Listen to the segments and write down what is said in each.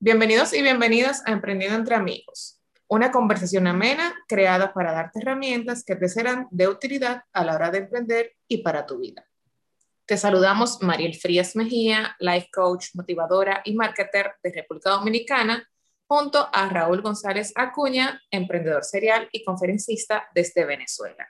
Bienvenidos y bienvenidas a Emprendiendo entre Amigos, una conversación amena creada para darte herramientas que te serán de utilidad a la hora de emprender y para tu vida. Te saludamos Mariel Frías Mejía, life coach, motivadora y marketer de República Dominicana, junto a Raúl González Acuña, emprendedor serial y conferencista desde Venezuela.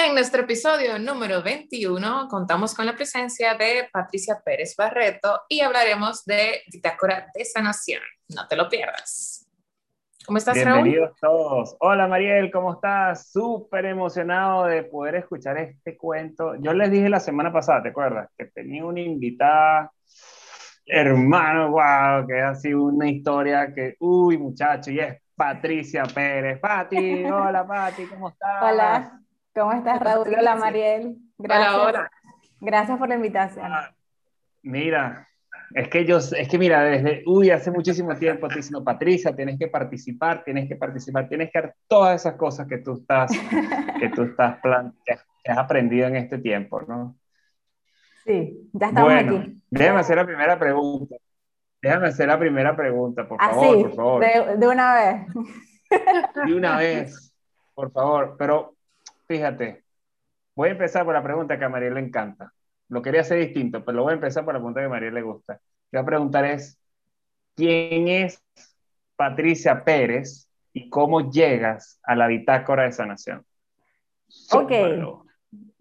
En nuestro episodio número 21 contamos con la presencia de Patricia Pérez Barreto y hablaremos de bitácora de sanación. No te lo pierdas. ¿Cómo estás, Raúl? Bienvenidos todos. Hola, Mariel, ¿cómo estás? Súper emocionado de poder escuchar este cuento. Yo les dije la semana pasada, ¿te acuerdas? Que tenía una invitada, hermano, wow, que ha sido una historia que, uy, muchacho, y es Patricia Pérez. Pati, hola, Pati, ¿cómo estás? Hola. ¿Cómo estás, Raúl? Hola, Mariel. Gracias. Hola, Gracias por la invitación. Ah, mira, es que yo, es que mira, desde, uy, hace muchísimo tiempo te diciendo, Patricia, tienes que participar, tienes que participar, tienes que hacer todas esas cosas que tú estás, que tú estás plan, que, has aprendido en este tiempo, ¿no? Sí, ya estamos bueno, aquí. Déjame hacer la primera pregunta. Déjame hacer la primera pregunta, por favor, por favor. De, de una vez. De una vez, por favor. Pero fíjate, voy a empezar por la pregunta que a María le encanta. Lo quería hacer distinto, pero lo voy a empezar por la pregunta que a María le gusta. Voy a preguntar es, ¿quién es Patricia Pérez y cómo llegas a la bitácora de sanación? Ok.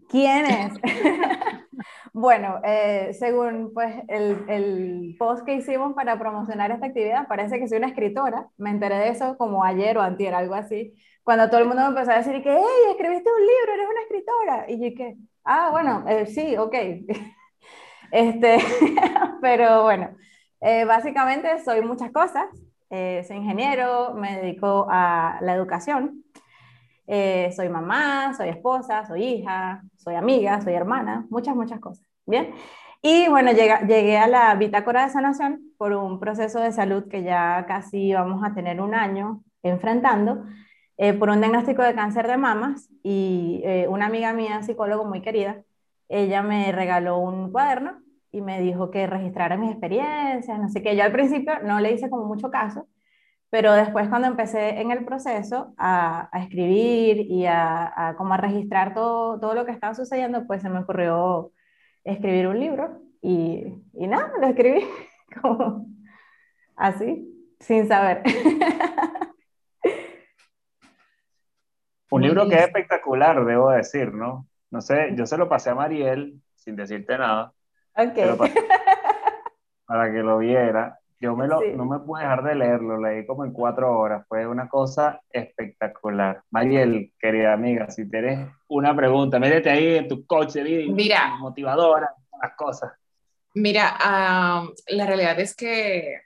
¿Quién es? bueno, eh, según pues, el, el, post que hicimos para promocionar esta actividad, parece que soy una escritora. Me enteré de eso como ayer o antier, algo así cuando todo el mundo me empezó a decir que, hey, escribiste un libro, eres una escritora. Y yo que, ah, bueno, eh, sí, ok. este, pero bueno, eh, básicamente soy muchas cosas. Eh, soy ingeniero, me dedico a la educación. soy mamá, soy esposa, soy hija, soy amiga, soy hermana, muchas, muchas cosas. Bien. Y bueno, llegué, llegué a la bitácora de sanación por un proceso de salud que ya casi vamos a tener un año enfrentando eh, por un diagnóstico de cáncer de mamas y eh, una amiga mía, psicólogo muy querida, ella me regaló un cuaderno y me dijo que registrara mis experiencias, no sé qué. Yo al principio no le hice como mucho caso, pero después cuando empecé en el proceso a, escribir y a, a, como a registrar todo, todo lo que estaba sucediendo, pues se me ocurrió escribir un libro y, y nada, lo escribí como así, sin saber. Un libro que es espectacular, debo decir, ¿no? No sé, yo se lo pasé a Mariel sin decirte nada. Ok. Para que lo viera. Yo me lo, no me pude dejar de leerlo, leí como en cuatro horas. Fue una cosa espectacular. Mariel, querida amiga, si tienes una pregunta, métete ahí en tu coche Mira, motivadora, las cosas. Mira, la realidad es que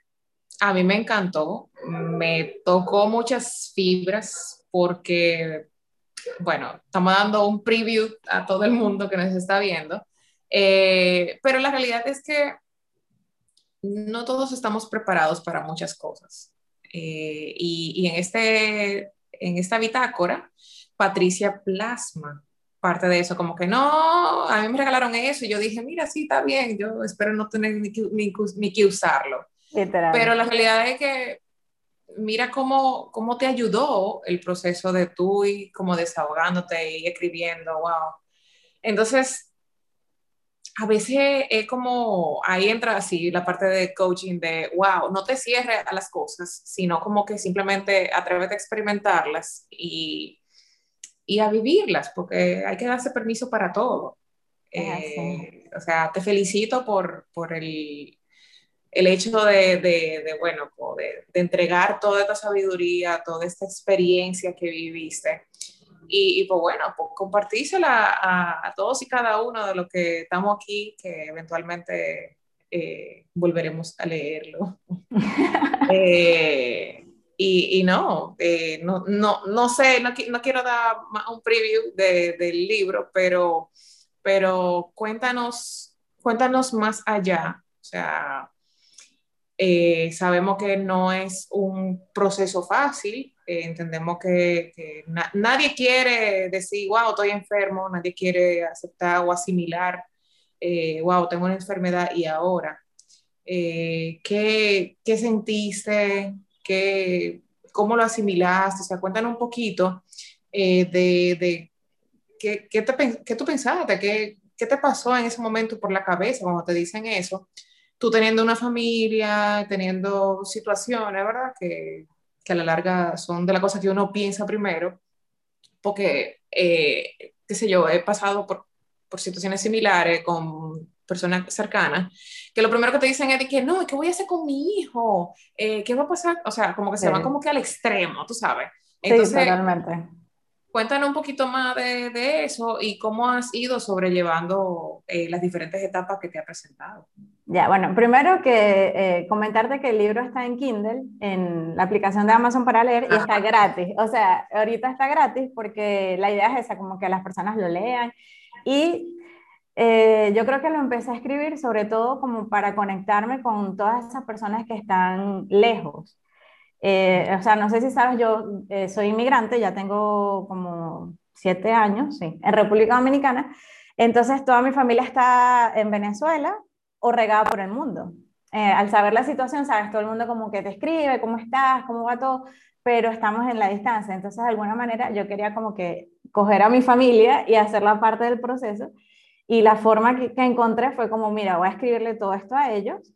a mí me encantó, me tocó muchas fibras porque bueno, estamos dando un preview a todo el mundo que nos está viendo, eh, pero la realidad es que no todos estamos preparados para muchas cosas. Eh, y, en, este, en esta bitácora, Patricia plasma parte de eso, como que no, a mí me regalaron eso y yo dije, mira, sí, está bien, yo espero no tener ni que, ni que usarlo. Pero la realidad es que mira cómo, cómo te ayudó el proceso de tú y como desahogándote y escribiendo, wow. Entonces, a veces es como, ahí entra así la parte de coaching de, wow, no te cierres a las cosas, sino como que simplemente atrévete a experimentarlas y, y a vivirlas, porque hay que darse permiso para todo. Eh, o sea, te felicito por, por el, el hecho de, de, bueno, de, de, entregar toda esta sabiduría, toda esta experiencia que viviste. Y, pues bueno, pues compartísela a, a, todos y cada uno de los que estamos aquí, que eventualmente eh, volveremos a leerlo. Eh, y, y, no, eh, no, no, no, sé, no, no, quiero dar un preview de, del libro, pero, pero cuéntanos, cuéntanos más allá. O sea, eh, sabemos que no es un proceso fácil, eh, entendemos que, nadie quiere decir, wow, estoy enfermo, nadie quiere aceptar o asimilar, eh, wow, tengo una enfermedad y ahora. Eh, ¿qué, ¿qué, sentiste? ¿Qué, ¿Cómo lo asimilaste? O sea, cuéntanos un poquito eh, de, de qué, qué, te, qué, tú pensaste, qué, qué te pasó en ese momento por la cabeza cuando te dicen eso. Tú teniendo una familia, teniendo situaciones, ¿verdad? Que, que a la larga son de las cosas que uno piensa primero, porque, eh, qué sé yo, he pasado por, por situaciones similares con personas cercanas, que lo primero que te dicen es de que no, ¿qué voy a hacer con mi hijo? Eh, ¿Qué va a pasar? O sea, como que se van como que al extremo, tú sabes. Entonces, sí, totalmente. Cuéntanos un poquito más de, de, eso y cómo has ido sobrellevando eh, las diferentes etapas que te ha presentado. Ya, bueno, primero que eh, comentarte que el libro está en Kindle, en la aplicación de Amazon para leer y está gratis. O sea, ahorita está gratis porque la idea es esa, como que las personas lo lean. Y eh, yo creo que lo empecé a escribir sobre todo como para conectarme con todas esas personas que están lejos. Eh, o sea, no sé si sabes, yo eh, soy inmigrante, ya tengo como siete años, sí, en República Dominicana. Entonces, toda mi familia está en Venezuela o regada por el mundo. Eh, al saber la situación, sabes, todo el mundo como que te escribe, cómo estás, cómo va todo, pero estamos en la distancia. Entonces, de alguna manera, yo quería como que coger a mi familia y hacerla parte del proceso. Y la forma que, que encontré fue como, mira, voy a escribirle todo esto a ellos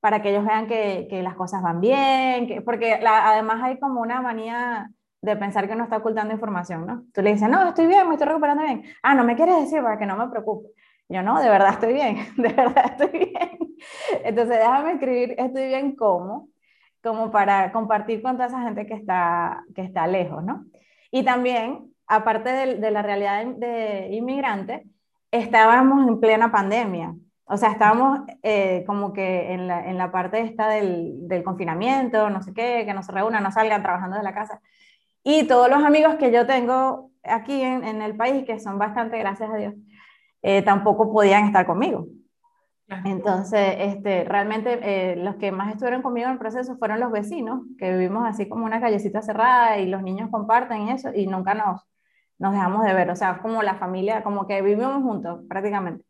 para que ellos vean que, que las cosas van bien, que, porque además hay como una manía de pensar que uno está ocultando información, ¿no? Tú le dices, no, estoy bien, me estoy recuperando bien. Ah, no me quieres decir para que no me preocupe. Yo, no, de verdad estoy bien, de verdad estoy bien. Entonces, déjame escribir, estoy bien cómo, como para compartir con toda esa gente que está, que está lejos, ¿no? Y también, aparte de, de la realidad de, de inmigrante, estábamos en plena pandemia. O sea, estábamos eh, como que en la, en la parte esta del, del, confinamiento, no sé qué, que no se reúnan, no salgan trabajando de la casa. Y todos los amigos que yo tengo aquí en, en el país, que son bastante, gracias a Dios, eh, tampoco podían estar conmigo. Entonces, este, realmente eh, los que más estuvieron conmigo en el proceso fueron los vecinos, que vivimos así como una callecita cerrada y los niños comparten eso, y nunca nos, nos dejamos de ver. O sea, como la familia, como que vivimos juntos prácticamente.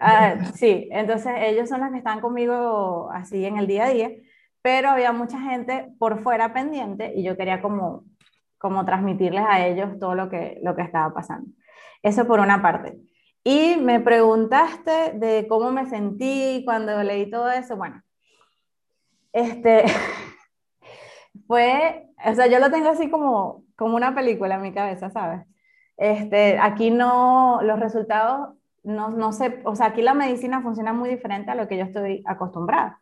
Ah, sí, entonces ellos son los que están conmigo así en el día a día, pero había mucha gente por fuera pendiente y yo quería como, como transmitirles a ellos todo lo que, lo que estaba pasando. Eso por una parte. Y me preguntaste de cómo me sentí cuando leí todo eso. Bueno, este fue, o sea, yo lo tengo así como, como una película en mi cabeza, ¿sabes? Este, aquí no, los resultados no, no sé, o sea, aquí la medicina funciona muy diferente a lo que yo estoy acostumbrada.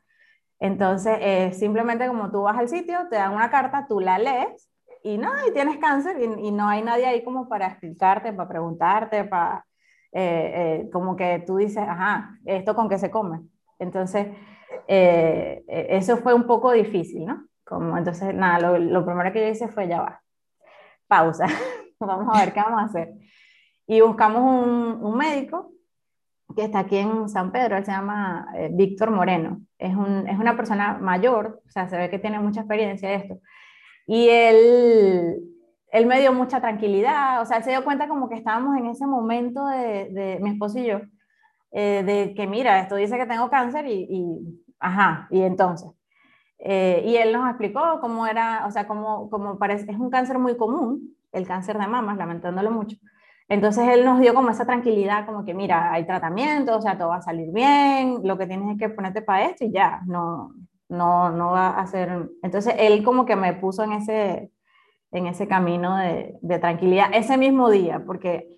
Entonces, eh, simplemente como tú vas al sitio, te dan una carta, tú la lees y no, y tienes cáncer y, no hay nadie ahí como para explicarte, para preguntarte, para, eh, eh, como que tú dices, ajá, ¿esto con qué se come? Entonces, eso fue un poco difícil, ¿no? Como, entonces, nada, lo, lo primero que yo hice fue ya va, pausa, vamos a ver qué vamos a hacer. Y buscamos un, un médico que está aquí en San Pedro, él se llama eh, Víctor Moreno. Es, un, es, una persona mayor, o sea, se ve que tiene mucha experiencia de esto. Y él, él me dio mucha tranquilidad, o sea, él se dio cuenta como que estábamos en ese momento de, de mi esposo y yo, eh, de que mira, esto dice que tengo cáncer y, y ajá, y entonces. Eh, y él nos explicó cómo era, o sea, cómo, cómo parece, es un cáncer muy común, el cáncer de mamas, lamentándolo mucho, entonces él nos dio como esa tranquilidad, como que mira, hay tratamiento, o sea, todo va a salir bien, lo que tienes es que ponerte para esto y ya, no, no, no va a ser... Entonces él como que me puso en ese, en ese camino de, de tranquilidad ese mismo día, porque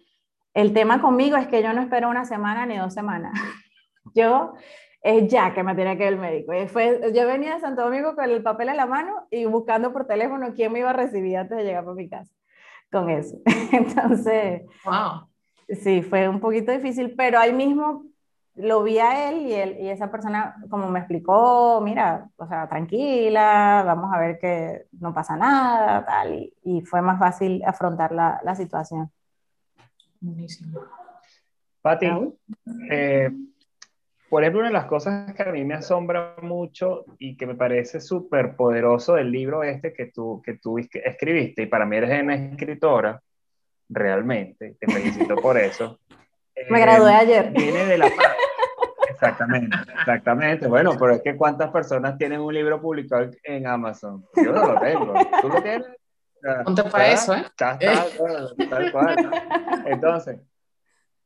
el tema conmigo es que yo no espero una semana ni dos semanas. yo es ya que me tiene que ver el médico. Y fue, yo venía de Santo Domingo con el papel en la mano y buscando por teléfono quién me iba a recibir antes de llegar a mi casa con eso. Entonces, wow. sí, fue un poquito difícil, pero ahí mismo lo vi a él y, él y esa persona como me explicó, mira, o sea, tranquila, vamos a ver que no pasa nada, tal, y, y fue más fácil afrontar la, la situación. Buenísimo. Pati, eh, por ejemplo, una de las cosas que a mí me asombra mucho y que me parece súper poderoso del libro este que tú, que tú escribiste, y para mí eres una escritora, realmente, te felicito por eso. Me gradué eh, ayer. Viene de la parte, Exactamente, exactamente. Bueno, pero es que ¿cuántas personas tienen un libro publicado en Amazon? Yo no lo tengo. ¿Tú lo tienes? Ponte para eso, ¿eh? Está, está, tal cual. Entonces,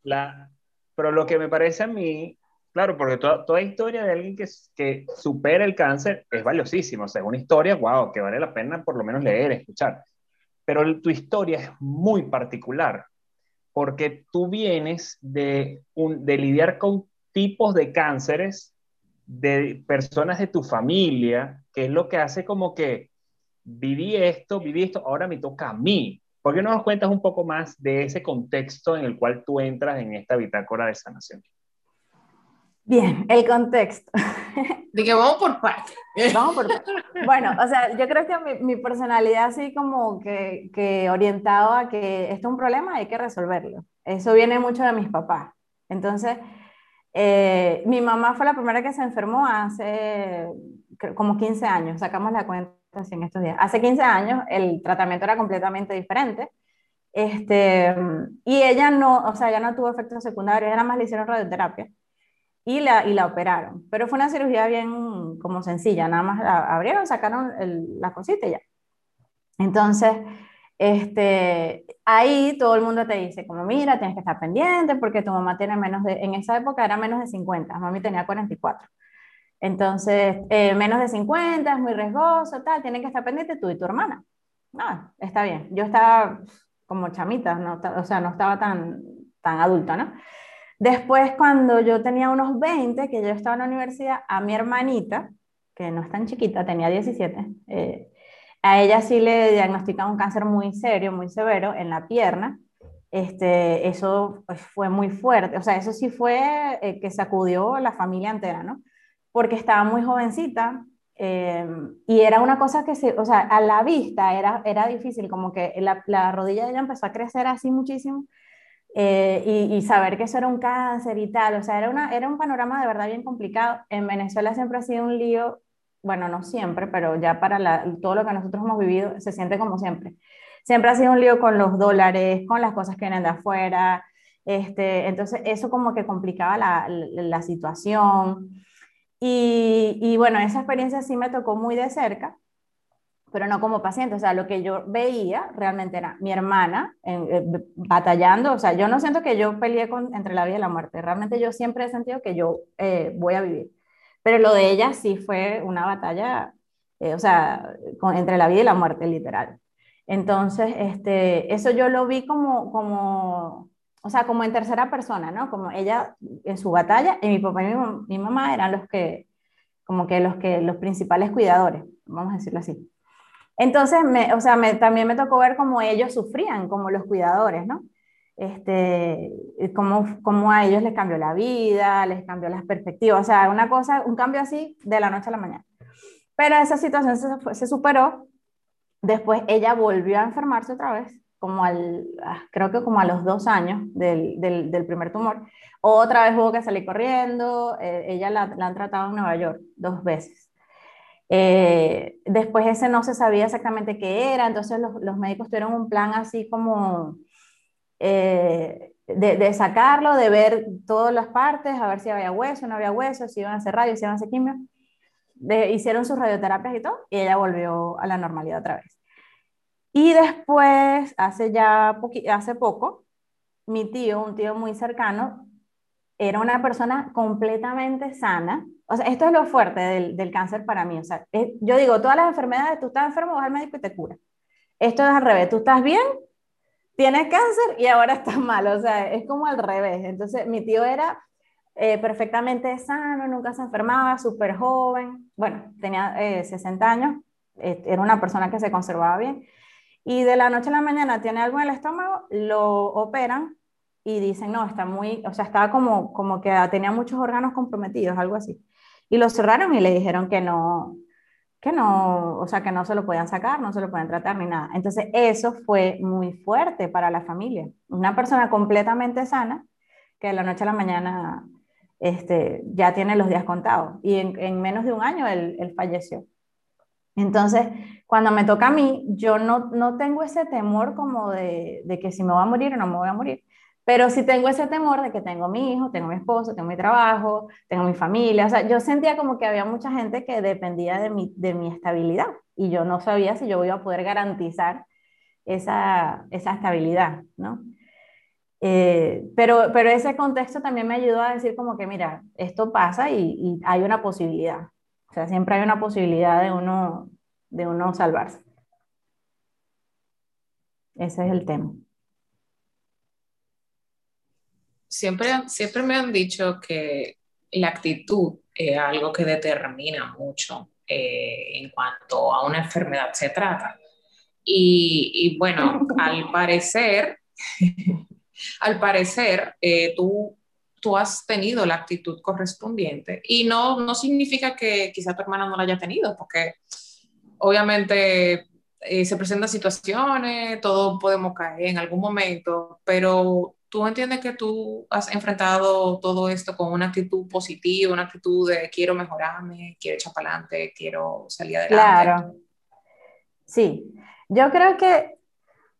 la, pero lo que me parece a mí, claro, porque toda, toda historia de alguien que, que supera el cáncer es valiosísima. O sea, una historia, wow, que vale la pena por lo menos leer, escuchar. Pero tu historia es muy particular porque tú vienes de, un, de lidiar con tipos de cánceres de personas de tu familia, que es lo que hace como que viví esto, viví esto, ahora me toca a mí. ¿Por qué no nos cuentas un poco más de ese contexto en el cual tú entras en esta bitácora de sanación? Bien, el contexto. De que vamos por partes. Vamos por Bueno, o sea, yo creo que mi, mi personalidad así como que, que, orientado a que esto es un problema, hay que resolverlo. Eso viene mucho de mis papás. Entonces, eh, mi mamá fue la primera que se enfermó hace como 15 años, sacamos la cuenta así en estos días. Hace 15 años el tratamiento era completamente diferente. Este, y ella no, o sea, ya no tuvo efectos secundarios, nada más le hicieron radioterapia y la, y la operaron. Pero fue una cirugía bien como sencilla, nada más abrieron, sacaron la cosita y ya. Entonces, este, ahí todo el mundo te dice, como mira, tienes que estar pendiente porque tu mamá tiene menos de, en esa época era menos de 50, mami tenía 44. Entonces, eh, menos de 50, es muy riesgoso, tal, tienen que estar pendiente tú y tu hermana. No, está bien. Yo estaba como chamita, no, o sea, no estaba tan, tan adulta, ¿no? Después, cuando yo tenía unos 20, que yo estaba en la universidad, a mi hermanita, que no es tan chiquita, tenía 17, eh, a ella sí le diagnosticaron un cáncer muy serio, muy severo en la pierna. Este, eso pues, fue muy fuerte, o sea, eso sí fue eh, que sacudió la familia entera, ¿no? Porque estaba muy jovencita eh, y era una cosa que, se, o sea, a la vista era, era difícil, como que la, la rodilla de ella empezó a crecer así muchísimo eh, y, saber que eso era un cáncer y tal, o sea, era, una, era un panorama de verdad bien complicado. En Venezuela siempre ha sido un lío, bueno, no siempre, pero ya para la, todo lo que nosotros hemos vivido se siente como siempre. Siempre ha sido un lío con los dólares, con las cosas que vienen de afuera, este, entonces eso como que complicaba la, la, situación. Y, y bueno, esa experiencia sí me tocó muy de cerca pero no como paciente. O sea, lo que yo veía realmente era mi hermana eh, batallando. O sea, yo no siento que yo peleé con, entre la vida y la muerte. Realmente yo siempre he sentido que yo eh, voy a vivir. Pero lo de ella sí fue una batalla, eh, o sea, entre la vida y la muerte, literal. Entonces, este, eso yo lo vi como, como, o sea, como en tercera persona, ¿no? Como ella en su batalla y mi papá y mi, mamá eran los que, como que los, que, los principales cuidadores, vamos a decirlo así. Entonces, me, o sea, me, también me tocó ver cómo ellos sufrían, como los cuidadores, ¿no? Este, cómo, cómo a ellos les cambió la vida, les cambió las perspectivas, o sea, una cosa, un cambio así de la noche a la mañana. Pero esa situación se, se superó, después ella volvió a enfermarse otra vez, como al, ah, creo que como a los dos años del, del, del primer tumor. Otra vez hubo que salir corriendo, eh, ella la, la han tratado en Nueva York dos veces. Eh, después ese no se sabía exactamente qué era, entonces los, médicos tuvieron un plan así como eh, de, sacarlo, de ver todas las partes, a ver si había hueso, no había hueso, si iban a hacer radio, si iban a hacer quimio. hicieron sus radioterapias y todo, y ella volvió a la normalidad otra vez. Y después, hace ya hace poco, mi tío, un tío muy cercano, era una persona completamente sana, o sea, esto es lo fuerte del, del cáncer para mí. O sea, yo digo, todas las enfermedades, tú estás enfermo, vas al médico y te cura. Esto es al revés, tú estás bien, tienes cáncer y ahora estás mal. O sea, es como al revés. Entonces, mi tío era eh, perfectamente sano, nunca se enfermaba, súper joven. Bueno, tenía 60 eh, años, eh, era una persona que se conservaba bien. Y de la noche a la mañana tiene algo en el estómago, lo operan y dicen, no, está muy, o sea, estaba como, como que tenía muchos órganos comprometidos, algo así y lo cerraron y le dijeron que no, que no, o sea, que no se lo podían sacar, no se lo podían tratar ni nada. Entonces, eso fue muy fuerte para la familia. Una persona completamente sana que de la noche a la mañana este, ya tiene los días contados y en, menos de un año él, falleció. Entonces, cuando me toca a mí, yo no, no tengo ese temor como de, de, que si me voy a morir o no me voy a morir, Pero si tengo ese temor de que tengo mi hijo, tengo mi esposo, tengo mi trabajo, tengo mi familia. O sea, yo sentía como que había mucha gente que dependía de mi, de mi estabilidad y yo no sabía si yo iba a poder garantizar esa, esa estabilidad, ¿no? Eh, pero, pero ese contexto también me ayudó a decir como que, mira, esto pasa y, y, hay una posibilidad. O sea, siempre hay una posibilidad de uno, de uno salvarse. Ese es el tema. Siempre, siempre me han dicho que la actitud es algo que determina mucho eh, en cuanto a una enfermedad se trata. Y, y bueno, al parecer, al parecer, eh, tú, tú has tenido la actitud correspondiente y no, no significa que quizá tu hermana no la haya tenido, porque obviamente eh, se presentan situaciones, todos podemos caer en algún momento, pero tú entiendes que tú has enfrentado todo esto con una actitud positiva, una actitud de quiero mejorarme, quiero echar para adelante, quiero salir adelante. Claro. Sí, yo creo que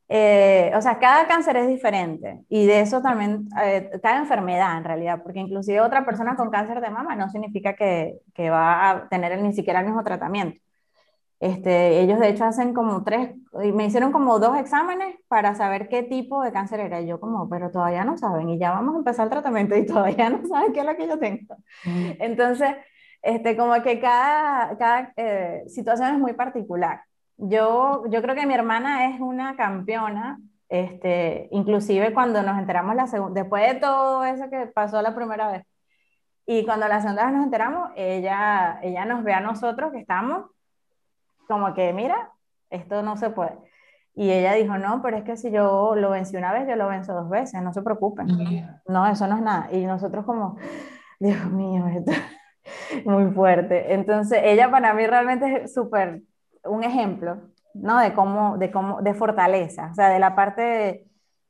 eh, o sea, cada cáncer es diferente y de eso también, eh, cada enfermedad en realidad, porque inclusive otra persona con cáncer de mama no significa que, que va a tener ni siquiera el mismo tratamiento. Este, ellos de hecho hacen como tres, me hicieron como dos exámenes para saber qué tipo de cáncer era. Y yo como, pero todavía no saben y ya vamos a empezar el tratamiento y todavía no saben qué es lo que yo tengo. Mm. Entonces, este, como que cada, cada eh, situación es muy particular. Yo, yo creo que mi hermana es una campeona, este, inclusive cuando nos enteramos la segunda, después de todo eso que pasó la primera vez, y cuando la segunda vez nos enteramos, ella, ella nos ve a nosotros que estamos como que, mira, esto no se puede. Y ella dijo, no, pero es que si yo lo vencí una vez, yo lo venzo dos veces, no se preocupen. No, eso no es nada. Y nosotros como, Dios mío, esto muy fuerte. Entonces, ella para mí realmente es súper un ejemplo, ¿no? De cómo, de cómo, de fortaleza, o sea, de la parte de,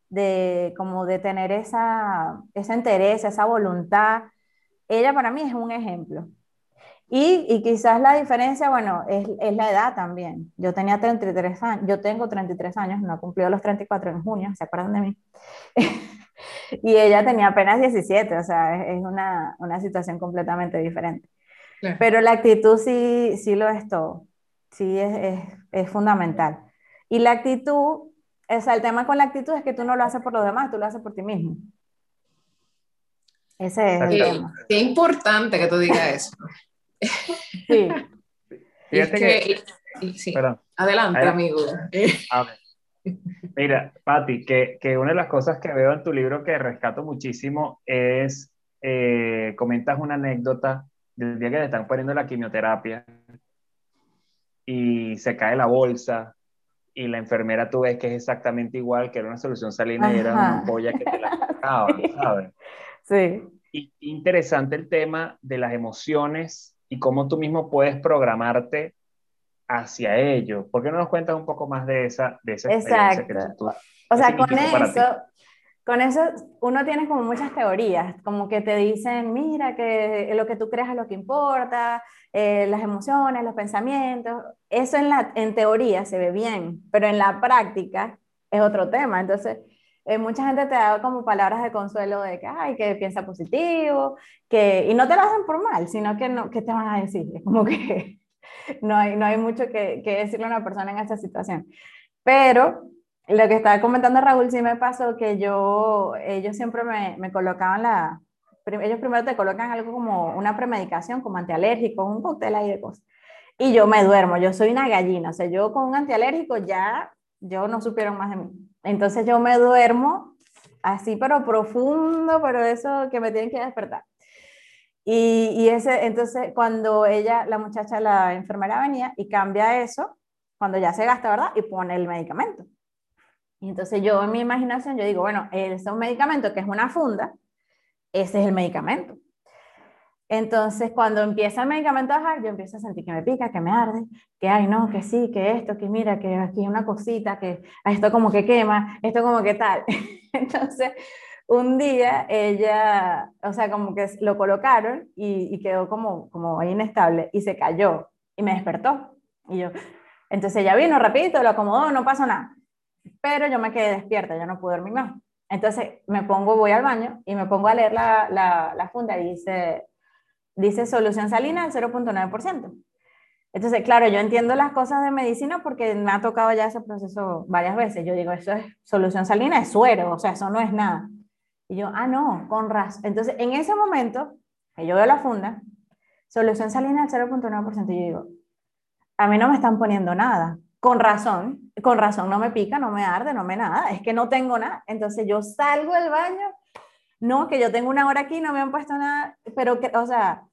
de como de tener esa, esa interés, esa voluntad. Ella para mí es un ejemplo. Y, y quizás la diferencia, bueno, es, es, la edad también. Yo tenía 33 años, yo tengo 33 años, no cumplió los 34 en junio, ¿se acuerdan de mí? y ella tenía apenas 17, o sea, es, es una, una, situación completamente diferente. Claro. Pero la actitud sí, sí lo es todo sí es, es, fundamental. Y la actitud, o sea, el tema con la actitud es que tú no lo haces por los demás, tú lo haces por ti mismo. Ese es el tema. Qué importante que tú digas eso. Sí. Fíjate que, sí. Adelante, amigo. Mira, Patti, que, que, una de las cosas que veo en tu libro que rescato muchísimo es, eh, comentas una anécdota del día que te están poniendo la quimioterapia y se cae la bolsa y la enfermera tú ves que es exactamente igual, que era una solución salina y era una ampolla que te la sacaba, ¿sabes? Sí. Y interesante el tema de las emociones y cómo tú mismo puedes programarte hacia ello. ¿Por qué no nos cuentas un poco más de esa, de esa experiencia que tú, O sea, con eso, con eso uno tiene como muchas teorías, como que te dicen, mira, que lo que tú creas es lo que importa, eh, las emociones, los pensamientos, eso en, la, en teoría se ve bien, pero en la práctica es otro tema. Entonces, eh, mucha gente te da como palabras de consuelo de que, ay, que piensa positivo, que, y no te lo hacen por mal, sino que, no, ¿qué te van a decir? Es como que no hay, no hay mucho que, que decirle a una persona en esa situación. Pero lo que estaba comentando Raúl sí me pasó que yo, ellos siempre me, me colocaban la, ellos primero te colocan algo como una premedicación, como antialérgico, un cóctel ahí de cosas. Y yo me duermo, yo soy una gallina, o sea, yo con un antialérgico ya, yo no supieron más de mí. Entonces yo me duermo así, pero profundo, pero eso que me tienen que despertar. Y, y ese, entonces cuando ella, la muchacha, la enfermera venía y cambia eso, cuando ya se gasta, ¿verdad? Y pone el medicamento. Y entonces yo en mi imaginación, yo digo, bueno, es un medicamento que es una funda, ese es el medicamento. Entonces, cuando empieza el medicamento a bajar, yo empiezo a sentir que me pica, que me arde, que ay, no, que sí, que esto, que mira, que aquí hay una cosita, que esto como que quema, esto como que tal. Entonces, un día ella, o sea, como que lo colocaron y, y quedó como, como inestable y se cayó y me despertó. Y yo, entonces ella vino rapidito, lo acomodó, no pasó nada. Pero yo me quedé despierta, yo no pude dormir más. Entonces me pongo, voy al baño y me pongo a leer la, la, la funda y dice, dice solución salina al 0.9%. Entonces, claro, yo entiendo las cosas de medicina porque me ha tocado ya ese proceso varias veces. Yo digo, eso es solución salina, es suero, o sea, eso no es nada. Y yo, ah, no, con razón. Entonces, en ese momento, que yo veo la funda, solución salina al 0.9%, y yo digo, a mí no me están poniendo nada. Con razón, con razón no me pica, no me arde, no me nada, es que no tengo nada. Entonces yo salgo del baño, no, que yo tengo una hora aquí, no me han puesto nada, pero que, o sea,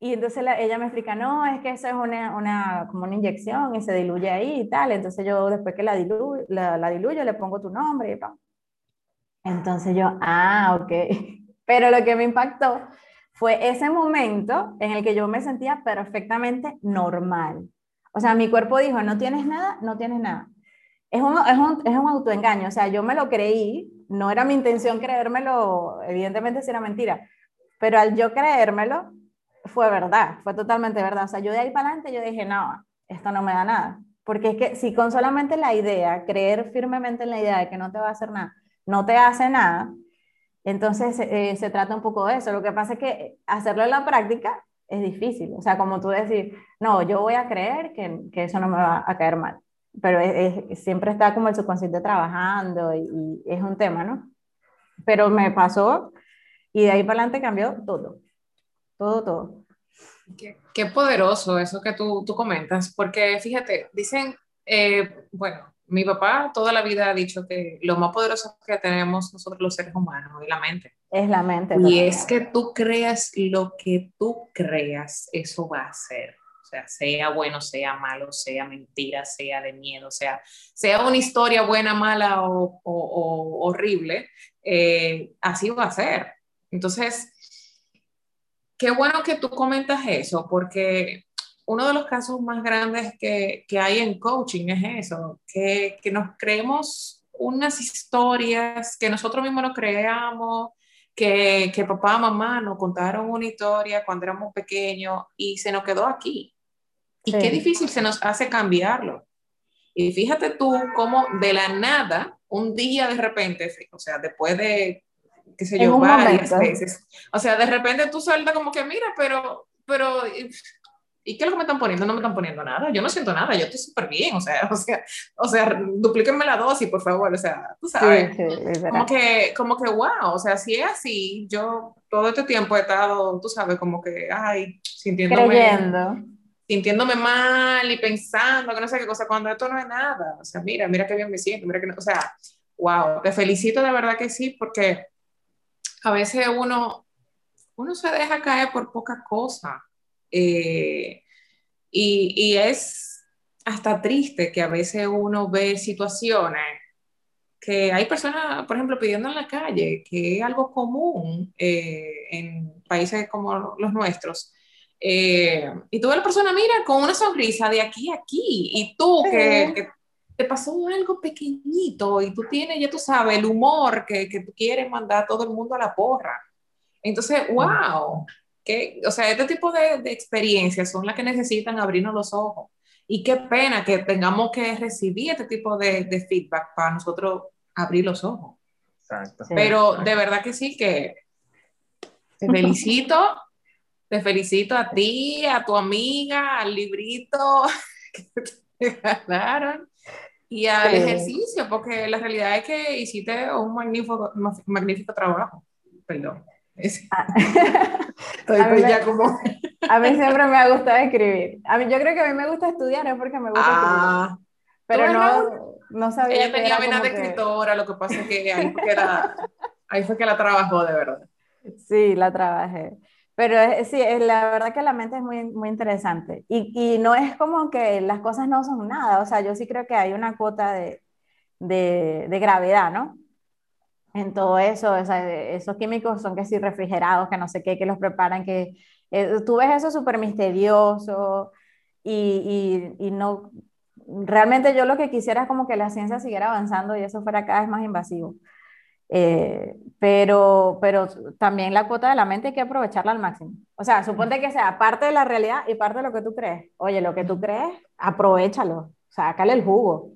y entonces ella me explica, no, es que eso es una, una, como una inyección y se diluye ahí y tal. Entonces yo después que la diluyo, la, la diluyo le pongo tu nombre y tal. Entonces yo, ah, ok. Pero lo que me impactó fue ese momento en el que yo me sentía perfectamente normal. O sea, mi cuerpo dijo, no tienes nada, no tienes nada. Es un, es un, es un autoengaño, o sea, yo me lo creí, no era mi intención creérmelo, evidentemente si era mentira, pero al yo creérmelo, fue verdad, fue totalmente verdad. O sea, yo de ahí para adelante yo dije, no, esto no me da nada. Porque es que si con solamente la idea, creer firmemente en la idea de que no te va a hacer nada, no te hace nada, entonces eh, se trata un poco de eso. Lo que pasa es que hacerlo en la práctica es difícil. O sea, como tú decir, no, yo voy a creer que, que eso no me va a caer mal. Pero es, siempre está como el subconsciente trabajando y, y, es un tema, ¿no? Pero me pasó y de ahí para adelante cambió todo. Todo, todo. Qué, qué poderoso eso que tú, tú, comentas, porque fíjate, dicen, eh, bueno, mi papá toda la vida ha dicho que lo más poderoso que tenemos nosotros los seres humanos es la mente. Es la mente. Y es que tú creas lo que tú creas, eso va a ser. Sea, sea bueno, sea malo, sea mentira, sea de miedo, sea, sea una historia buena, mala o horrible, eh, así va a ser. Entonces, qué bueno que tú comentas eso, porque uno de los casos más grandes que, que hay en coaching es eso, que, que, nos creemos unas historias que nosotros mismos nos creamos, que, que papá, mamá nos contaron una historia cuando éramos pequeños y se nos quedó aquí. Y sí. qué difícil se nos hace cambiarlo. Y fíjate tú cómo de la nada, un día de repente, o sea, después de, qué sé yo, varias momento. veces, o sea, de repente tú sueltas como que, mira, pero, pero ¿y qué es lo que me están poniendo? No me están poniendo nada, yo no siento nada, yo estoy súper bien, o sea, o sea, o sea, duplíquenme la dosis, por favor, o sea, tú sabes, sí, sí, como que, como que, wow, o sea, si es así, yo todo este tiempo he estado, tú sabes, como que, ay, sintiéndome... Creyendo. Sintiéndome mal y pensando que no sé qué cosa, cuando esto no es nada, o sea, mira, mira qué bien me siento, mira que, no, o sea, wow, te felicito de verdad que sí, porque a veces uno, uno se deja caer por poca cosa, eh, y, y, es hasta triste que a veces uno ve situaciones que hay personas, por ejemplo, pidiendo en la calle, que es algo común eh, en países como los nuestros. Eh, y tú ves a la persona, mira, con una sonrisa de aquí a aquí, y tú que, que, te pasó algo pequeñito y tú tienes, ya tú sabes, el humor que, que tú quieres mandar a todo el mundo a la porra. Entonces, wow, que, o sea, este tipo de, de, experiencias son las que necesitan abrirnos los ojos. Y qué pena que tengamos que recibir este tipo de, de feedback para nosotros abrir los ojos. Exacto. Pero de verdad que sí, que te felicito, te felicito a ti, a tu amiga, al librito que te ganaron y al sí. ejercicio, porque la realidad es que hiciste un magnífico, magnífico trabajo. Perdón. Ah. Estoy a, mí me, como... a mí siempre me ha gustado escribir. A mí, yo creo que a mí me gusta estudiar, es porque me gusta ah, escribir. Pero no, no sabía. Ella tenía venas de que... escritora, lo que pasa es que ahí fue que, la, ahí fue que la trabajó de verdad. Sí, la trabajé. Pero es, sí, es, la verdad que la mente es muy, muy interesante. Y, y, no es como que las cosas no son nada. O sea, yo sí creo que hay una cuota de, de, de gravedad, ¿no? en todo eso, o sea, esos químicos son que sí refrigerados, que no sé qué, que los preparan, que eh, tú ves eso súper misterioso y, y, y, no, realmente yo lo que quisiera es como que la ciencia siguiera avanzando y eso fuera cada vez más invasivo. Eh, pero, pero también la cuota de la mente hay que aprovecharla al máximo. O sea, suponte que sea parte de la realidad y parte de lo que tú crees. Oye, lo que tú crees, aprovechalo, sácale el jugo.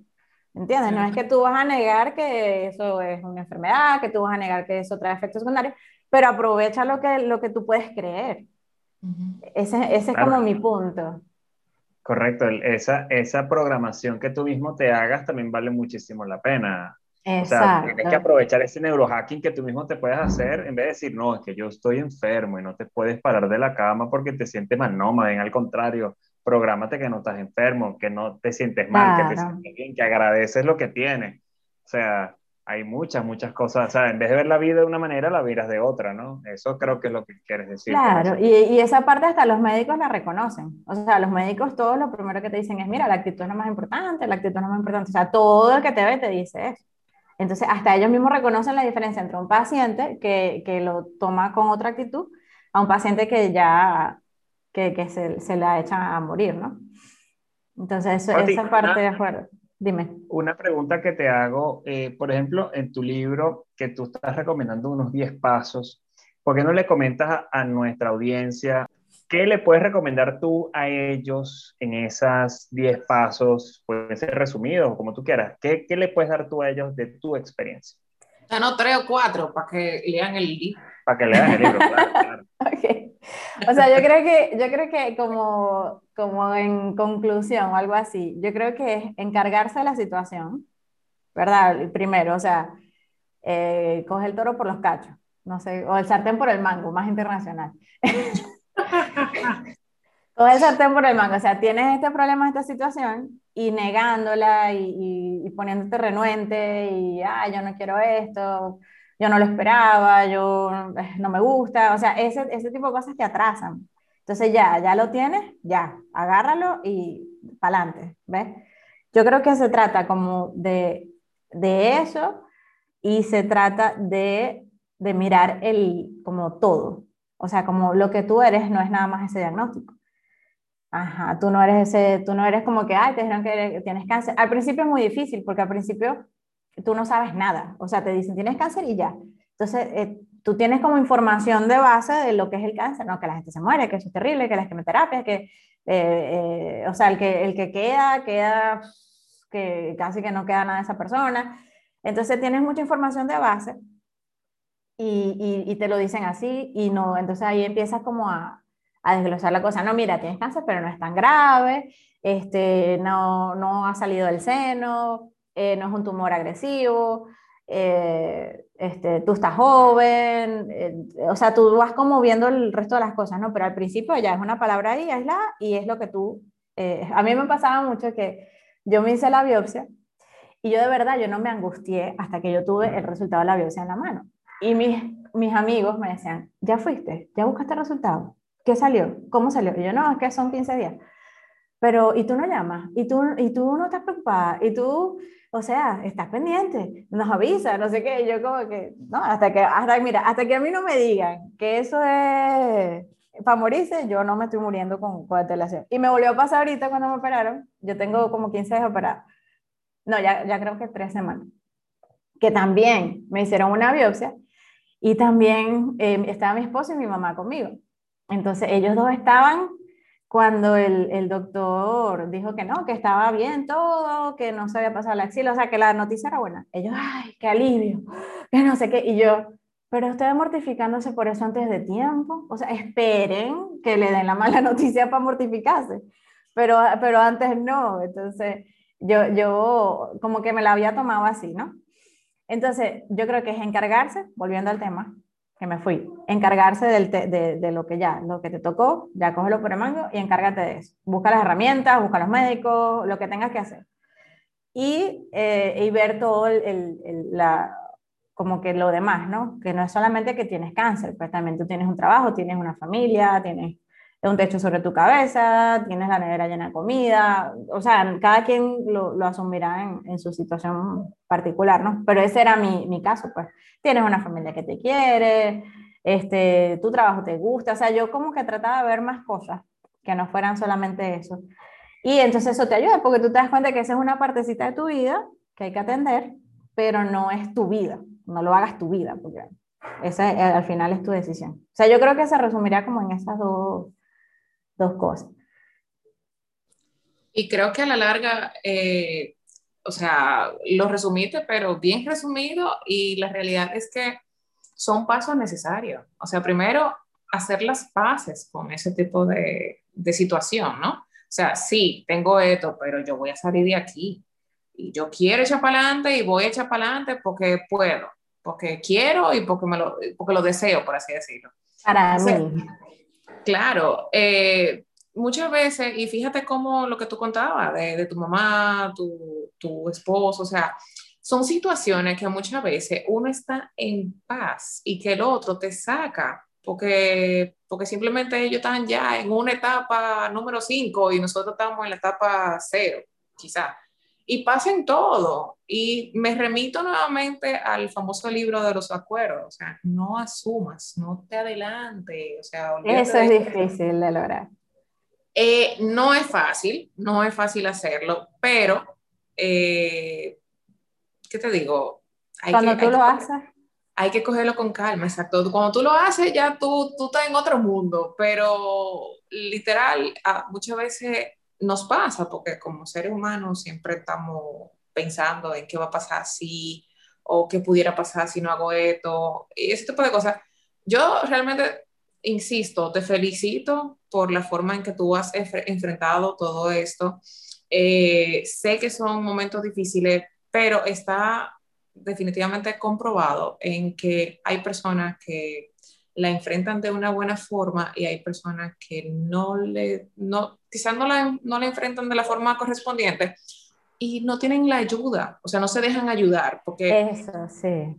¿Entiendes? No es que tú vas a negar que eso es una enfermedad, que tú vas a negar que eso trae efectos secundarios, pero aprovecha lo que, lo que tú puedes creer. Ese, ese es como mi punto. Correcto, esa, esa programación que tú mismo te hagas también vale muchísimo la pena. Exacto. O sea, tienes que aprovechar ese neurohacking que tú mismo te puedes hacer en vez de decir, no, es que yo estoy enfermo y no te puedes parar de la cama porque te sientes mal. No, más bien al contrario, prográmate que no estás enfermo, que no te sientes mal, que te sientes bien, que agradeces lo que tienes. O sea, hay muchas, muchas cosas. O sea, en vez de ver la vida de una manera, la miras de otra, ¿no? Eso creo que es lo que quieres decir. Claro, y, y, esa parte hasta los médicos la reconocen. O sea, los médicos todos lo primero que te dicen es, mira, la actitud es lo más importante, la actitud es lo más importante. O sea, todo el que te ve te dice eso. Entonces, hasta ellos mismos reconocen la diferencia entre un paciente que, que lo toma con otra actitud a un paciente que ya que, que se, se, la echa a morir, ¿no? Entonces, eso, esa parte de acuerdo. Dime. Una pregunta que te hago, eh, por ejemplo, en tu libro que tú estás recomendando unos 10 pasos, ¿por qué no le comentas a, a nuestra audiencia ¿Qué le puedes recomendar tú a ellos en esas 10 pasos? Pueden ser resumidos, como tú quieras. ¿Qué, ¿Qué, le puedes dar tú a ellos de tu experiencia? Ya no, tres o cuatro para que lean el libro. Para que lean el libro, claro, claro. okay. O sea, yo creo que, yo creo que como, como en conclusión o algo así, yo creo que es encargarse de la situación, ¿verdad? Primero, o sea, eh, coge el toro por los cachos, no sé, o el sartén por el mango, más internacional. Coge el sartén por el mango, o sea, tienes este problema, esta situación, y negándola y, y, poniéndote renuente y, ah, yo no quiero esto, yo no lo esperaba, yo eh, no me gusta, o sea, ese, ese tipo de cosas te atrasan. Entonces ya, ya lo tienes, ya, agárralo y para adelante, ¿ves? Yo creo que se trata como de, de eso y se trata de, de mirar el, como todo, o sea, como lo que tú eres no es nada más ese diagnóstico. Ajá, tú no eres ese, tú no eres como que, ay, te dijeron que tienes cáncer. Al principio es muy difícil porque al principio tú no sabes nada. O sea, te dicen tienes cáncer y ya. Entonces, eh, tú tienes como información de base de lo que es el cáncer, ¿no? Que la gente se muere, que eso es terrible, que las quimioterapias, que, eh, eh, o sea, el que, el que queda, queda, que casi que no queda nada de esa persona. Entonces, tienes mucha información de base y, y, te lo dicen así y no, entonces ahí empiezas como a, a, desglosar la cosa, no, mira, tienes cáncer, pero no es tan grave, este, no, no ha salido del seno, eh, no es un tumor agresivo, eh, este, tú estás joven, eh, o sea, tú vas como viendo el resto de las cosas, ¿no? Pero al principio ya es una palabra ahí, aislada, y es lo que tú, a mí me pasaba mucho que yo me hice la biopsia y yo de verdad, yo no me angustié hasta que yo tuve el resultado de la biopsia en la mano. Y mis, mis amigos me decían, ¿ya fuiste? ¿Ya buscaste el resultado? ¿Qué salió? ¿Cómo salió? Y yo, no, es que son 15 días. Pero, ¿y tú no llamas? ¿Y tú, y tú no estás preocupada? ¿Y tú, o sea, estás pendiente? Nos avisa, no sé qué. Yo como que, no, hasta que, hasta, mira, hasta que a mí no me digan que eso es para morirse, yo no me estoy muriendo con, antelación. Y me volvió a pasar ahorita cuando me operaron. Yo tengo como 15 días operados. No, ya, ya creo que tres semanas. Que también me hicieron una biopsia y también eh, estaba mi esposo y mi mamá conmigo. Entonces ellos dos estaban cuando el, el, doctor dijo que no, que estaba bien todo, que no se había pasado la axila, o sea, que la noticia era buena. Ellos, ay, qué alivio, que no sé qué. Y yo, pero ustedes mortificándose por eso antes de tiempo. O sea, esperen que le den la mala noticia para mortificarse. Pero, pero antes no. Entonces, yo, yo como que me la había tomado así, ¿no? Entonces, yo creo que es encargarse, volviendo al tema, que me fui, encargarse del de, de, lo que ya, lo que te tocó, ya cógelo por el mango y encárgate de eso. Busca las herramientas, busca los médicos, lo que tengas que hacer. Y, eh, y ver todo el, el, la, como que lo demás, ¿no? Que no es solamente que tienes cáncer, pues también tú tienes un trabajo, tienes una familia, tienes un techo sobre tu cabeza, tienes la nevera llena de comida, o sea, cada quien lo, lo asumirá en, en, su situación particular, ¿no? Pero ese era mi, mi, caso, pues, tienes una familia que te quiere, este, tu trabajo te gusta, o sea, yo como que trataba de ver más cosas que no fueran solamente eso. Y entonces eso te ayuda, porque tú te das cuenta que esa es una partecita de tu vida que hay que atender, pero no es tu vida, no lo hagas tu vida, porque esa al final es tu decisión. O sea, yo creo que se resumiría como en esas dos dos cosas. Y creo que a la larga, eh, o sea, lo resumiste, pero bien resumido y la realidad es que son pasos necesarios. O sea, primero, hacer las paces con ese tipo de, de situación, ¿no? O sea, sí, tengo esto, pero yo voy a salir de aquí. Y yo quiero echar para adelante y voy a echar para adelante porque puedo, porque quiero y porque, me lo, porque lo deseo, por así decirlo. Para mí. Claro, eh, muchas veces, y fíjate cómo lo que tú contabas de, tu mamá, tu, tu, esposo, o sea, son situaciones que muchas veces uno está en paz y que el otro te saca, porque, porque simplemente ellos están ya en una etapa número 5 y nosotros estamos en la etapa 0, quizás. Y pasen todo. Y me remito nuevamente al famoso libro de los acuerdos. O sea, no asumas, no te adelante. O sea, Eso es difícil de lograr. Eh, no es fácil, no es fácil hacerlo, pero, eh, ¿qué te digo? Hay Cuando tú lo haces. Hay que cogerlo con calma, exacto. Cuando tú lo haces, ya tú, tú estás en otro mundo, pero literal, ah, muchas veces nos pasa, porque como seres humanos siempre estamos pensando en qué va a pasar si, o qué pudiera pasar si no hago esto, y ese tipo de cosas. Yo realmente insisto, te felicito por la forma en que tú has enfrentado todo esto. Eh, sé que son momentos difíciles, pero está definitivamente comprobado en que hay personas que la enfrentan de una buena forma y hay personas que no le, no, quizás no la, no la enfrentan de la forma correspondiente y no tienen la ayuda, o sea, no se dejan ayudar. Porque, Eso, sí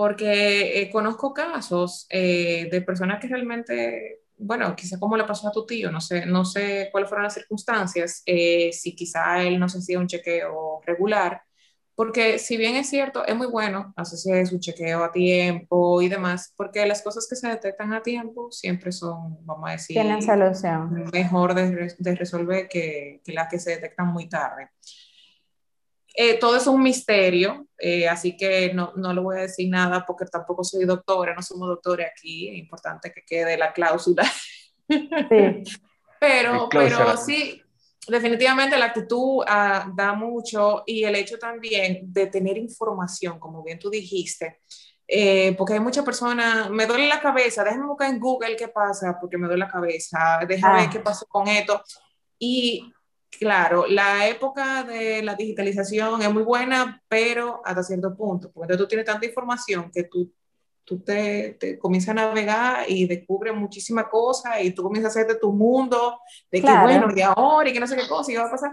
porque eh, conozco casos eh, de personas que realmente, bueno, quizá como le pasó a tu tío, no sé, no sé cuáles fueron las circunstancias, eh, si quizá él no se hacía un chequeo regular, porque si bien es cierto, es muy bueno hacerse su chequeo a tiempo y demás, porque las cosas que se detectan a tiempo siempre son, vamos a decir, tienen solución. Mejor de, de resolver que, que las que se detectan muy tarde. Eh, todo es un misterio, eh, así que no, no le voy a decir nada porque tampoco soy doctora, no somos doctores aquí, es importante que quede la cláusula. Sí. pero, pero sí, definitivamente la actitud ah, da mucho y el hecho también de tener información, como bien tú dijiste, eh, porque hay muchas personas, me duele la cabeza, déjame buscar en Google qué pasa porque me duele la cabeza, déjame ver ah. qué pasó con esto. Y claro, la época de la digitalización es muy buena, pero hasta cierto punto, porque tú tienes tanta información que tú, tú te, te comienzas a navegar y descubres muchísimas cosas y tú comienzas a hacer de tu mundo, de que bueno, de ahora y que no sé qué cosa y qué va a pasar.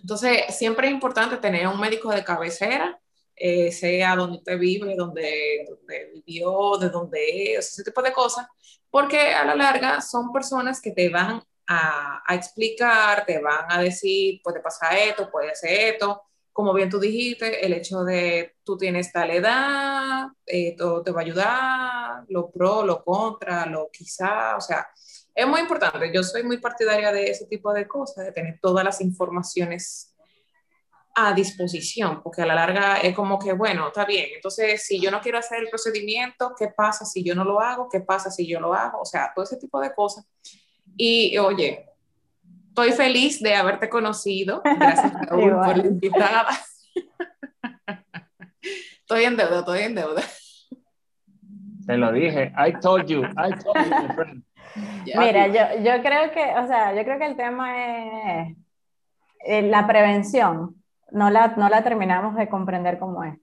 Entonces, siempre es importante tener un médico de cabecera, eh, sea donde usted vive, donde, donde vivió, de donde es, ese tipo de cosas, porque a la larga son personas que te van a, explicar, te van a decir, puede pasar esto, puede ser esto. Como bien tú dijiste, el hecho de tú tienes tal edad, eh, todo te va a ayudar, lo pro, lo contra, lo quizá, o sea, es muy importante. Yo soy muy partidaria de ese tipo de cosas, de tener todas las informaciones a disposición, porque a la larga es como que, bueno, está bien, entonces si yo no quiero hacer el procedimiento, ¿qué pasa si yo no lo hago? ¿Qué pasa si yo lo hago? O sea, todo ese tipo de cosas y oye, estoy feliz de haberte conocido. Gracias Raúl, por la invitada. estoy en deuda, estoy en deuda. Te lo dije. I told you. I told you, my friend. Mira, yo, yo creo que, o sea, yo creo que el tema es eh, la prevención. No la, no la terminamos de comprender cómo es.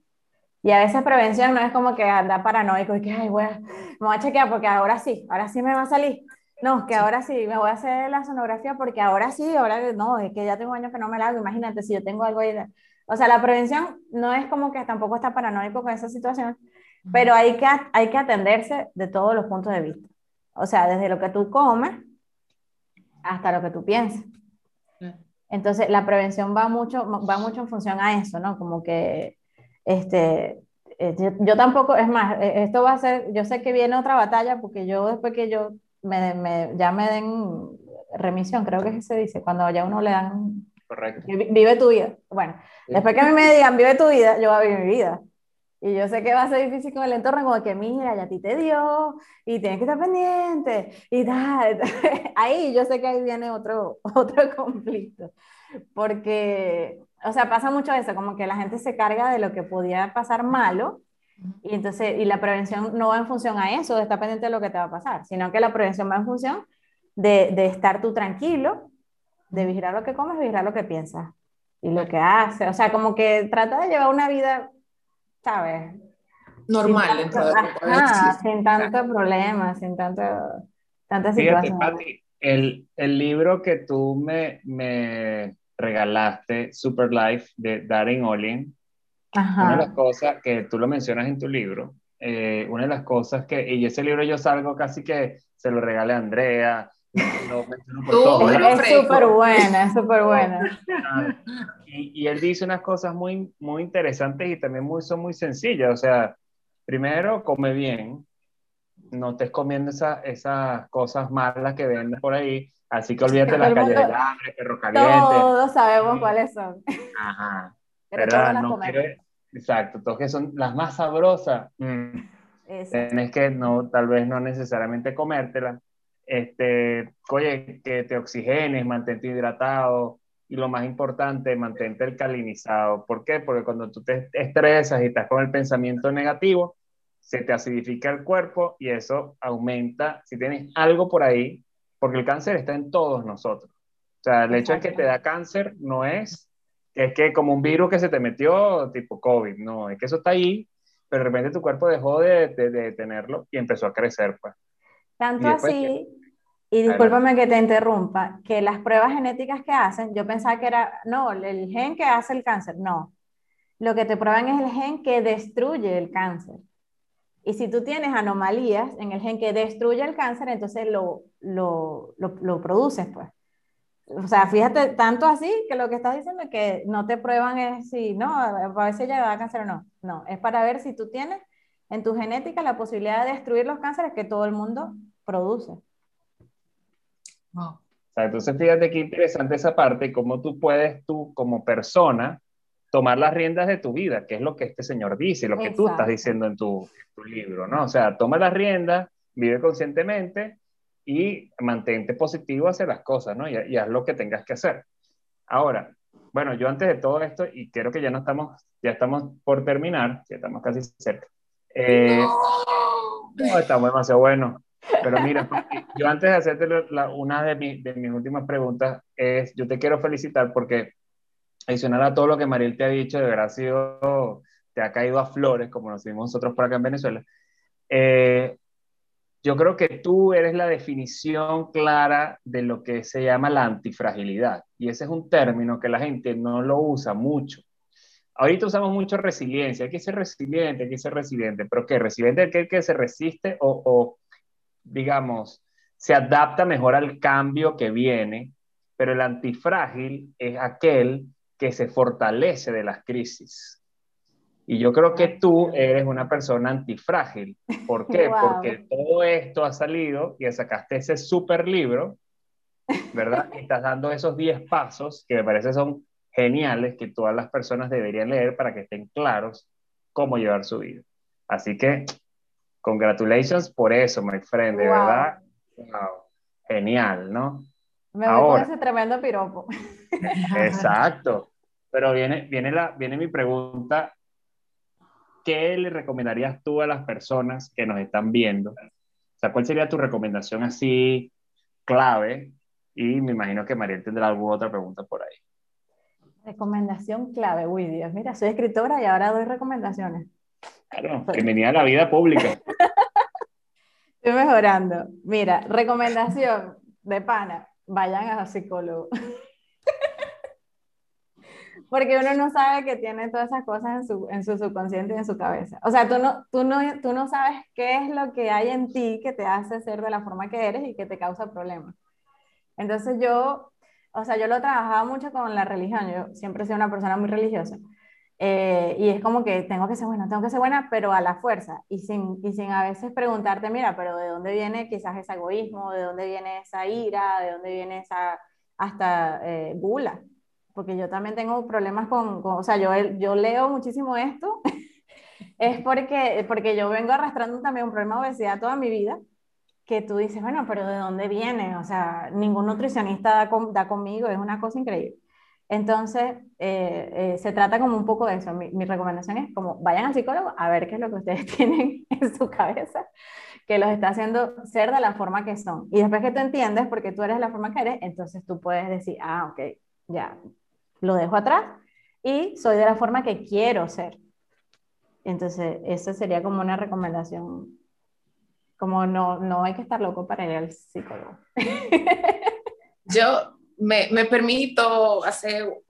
Y a veces prevención no es como que anda paranoico y que, ay, voy me voy a chequear porque ahora sí, ahora sí me va a salir. No, que ahora sí, me voy a hacer la sonografía porque ahora sí, ahora no, es que ya tengo años que no me la hago, imagínate si yo tengo algo ahí. O sea, la prevención no es como que tampoco está paranoico con esa situación, pero hay que, hay que atenderse de todos los puntos de vista. O sea, desde lo que tú comes hasta lo que tú piensas. Entonces, la prevención va mucho, va mucho en función a eso, ¿no? Como que, este, eh, yo, yo tampoco, es más, eh, esto va a ser, yo sé que viene otra batalla porque yo después que yo me, me, ya me den remisión, creo que se dice, cuando ya uno le dan... Correcto. Vive tu vida. Bueno, después que a mí me digan, vive tu vida, yo voy a vivir mi vida. Y yo sé que va a ser difícil con el entorno, como que mira, ya a ti te dio, y tienes que estar pendiente, y tal. Ahí yo sé que ahí viene otro, otro conflicto. Porque o sea, pasa mucho eso, como que la gente se carga de lo que podía pasar malo y entonces, y la prevención no va en función a eso, de estar pendiente de lo que te va a pasar, sino que la prevención va en función de, de estar tú tranquilo, de vigilar lo que comes, vigilar lo que piensas y lo que haces. O sea, como que trata de llevar una vida, ¿sabes? Normal dentro de sin tanto problema, sin tanto, tanta situación. Fíjate, el, el, libro que tú me, me regalaste, Super Life, de Darren Olin, una de las cosas que tú lo mencionas en tu libro, eh, una de las cosas que, y ese libro yo salgo casi que se lo regalé a Andrea, lo es súper buena, es súper buena. Y, y, él dice unas cosas muy, muy interesantes y también muy, son muy sencillas. O sea, primero, come bien, no estés comiendo esas, esas cosas malas que venden por ahí. Así que olvídate de las calles del hambre, perro caliente. Todos sabemos cuáles son. Ajá. ¿Verdad? No quiero, exacto, todos que son las más sabrosas. Mm. Tienes que no, tal vez no necesariamente comértelas. Este, oye, que te oxigenes, mantente hidratado y lo más importante, mantente alcalinizado. ¿Por qué? Porque cuando tú te estresas y estás con el pensamiento negativo, se te acidifica el cuerpo y eso aumenta, si tienes algo por ahí, porque el cáncer está en todos nosotros. O sea, el hecho de que te da cáncer no es es que como un virus que se te metió tipo COVID, no, es que eso está ahí, pero de repente tu cuerpo dejó de, de, tenerlo y empezó a crecer, pues. Tanto así, y discúlpame que te interrumpa, que las pruebas genéticas que hacen, yo pensaba que era, no, el gen que hace el cáncer, no. Lo que te prueban es el gen que destruye el cáncer. Y si tú tienes anomalías en el gen que destruye el cáncer, entonces lo, lo, lo, produces, pues. O sea, fíjate, tanto así que lo que estás diciendo es que no te prueban es si, no, a ver si ella da cáncer o no. No, es para ver si tú tienes en tu genética la posibilidad de destruir los cánceres que todo el mundo produce. O sea, entonces fíjate qué interesante esa parte, cómo tú puedes tú como persona tomar las riendas de tu vida, que es lo que este señor dice, lo que tú estás diciendo en tu, libro, ¿no? O sea, toma las riendas, vive conscientemente y mantente positivo hacia las cosas, ¿no? Y, haz lo que tengas que hacer. Ahora, bueno, yo antes de todo esto, y creo que ya no estamos, ya estamos por terminar, ya estamos casi cerca. Eh, no. estamos demasiado bueno. Pero mira, yo antes de hacerte una de, de mis últimas preguntas es, yo te quiero felicitar porque adicional a todo lo que Mariel te ha dicho, de verdad ha sido, te ha caído a flores, como nos decimos nosotros por acá en Venezuela. Eh, yo creo que tú eres la definición clara de lo que se llama la antifragilidad. Y ese es un término que la gente no lo usa mucho. Ahorita usamos mucho resiliencia, hay que ser resiliente, hay que ser resiliente, pero ¿qué? ¿Resiliente es aquel que se resiste o, digamos, se adapta mejor al cambio que viene, pero el antifrágil es aquel que se fortalece de las crisis. Y yo creo que tú eres una persona antifrágil. ¿Por qué? Porque todo esto ha salido y sacaste ese super libro, ¿verdad? estás dando esos 10 pasos que me parece son geniales, que todas las personas deberían leer para que estén claros cómo llevar su vida. Así que, congratulations por eso, my friend, de verdad. Genial, ¿no? Me Ahora, ese tremendo piropo. Exacto. Pero viene, viene, la, viene mi pregunta. ¿Qué le recomendarías tú a las personas que nos están viendo? O sea, ¿cuál sería tu recomendación así clave? Y me imagino que María tendrá alguna otra pregunta por ahí. Recomendación clave, uy Dios, mira, soy escritora y ahora doy recomendaciones. Claro, bienvenida a la vida pública. Estoy mejorando. Mira, recomendación de pana, vayan a psicólogo. Porque uno no sabe que tiene todas esas cosas en su, en su subconsciente y en su cabeza. O sea, tú no, tú, no, tú no sabes qué es lo que hay en ti que te hace ser de la forma que eres y que te causa problemas. Entonces yo, o sea, yo lo trabajaba mucho con la religión. Yo siempre he sido una persona muy religiosa. Eh, y es como que tengo que ser buena, tengo que ser buena, pero a la fuerza. Y sin, y sin a veces preguntarte, mira, pero ¿de dónde viene quizás ese egoísmo? ¿De dónde viene esa ira? ¿De dónde viene esa hasta eh, gula? Porque yo también tengo problemas con, o sea, yo, yo leo muchísimo esto, es porque, porque yo vengo arrastrando también un problema de obesidad toda mi vida, que tú dices, bueno, pero ¿de dónde viene? O sea, ningún nutricionista da, da conmigo, es una cosa increíble. Entonces, eh, eh, se trata como un poco de eso. Mi, mi, recomendación es como vayan al psicólogo a ver qué es lo que ustedes tienen en su cabeza, que los está haciendo ser de la forma que son. Y después que tú entiendes porque tú eres la forma que eres, entonces tú puedes decir, ah, ok, ya, lo dejo atrás y soy de la forma que quiero ser. Entonces, esa sería como una recomendación. Como no, no hay que estar loco para ir al psicólogo. Yo me, me permito hacer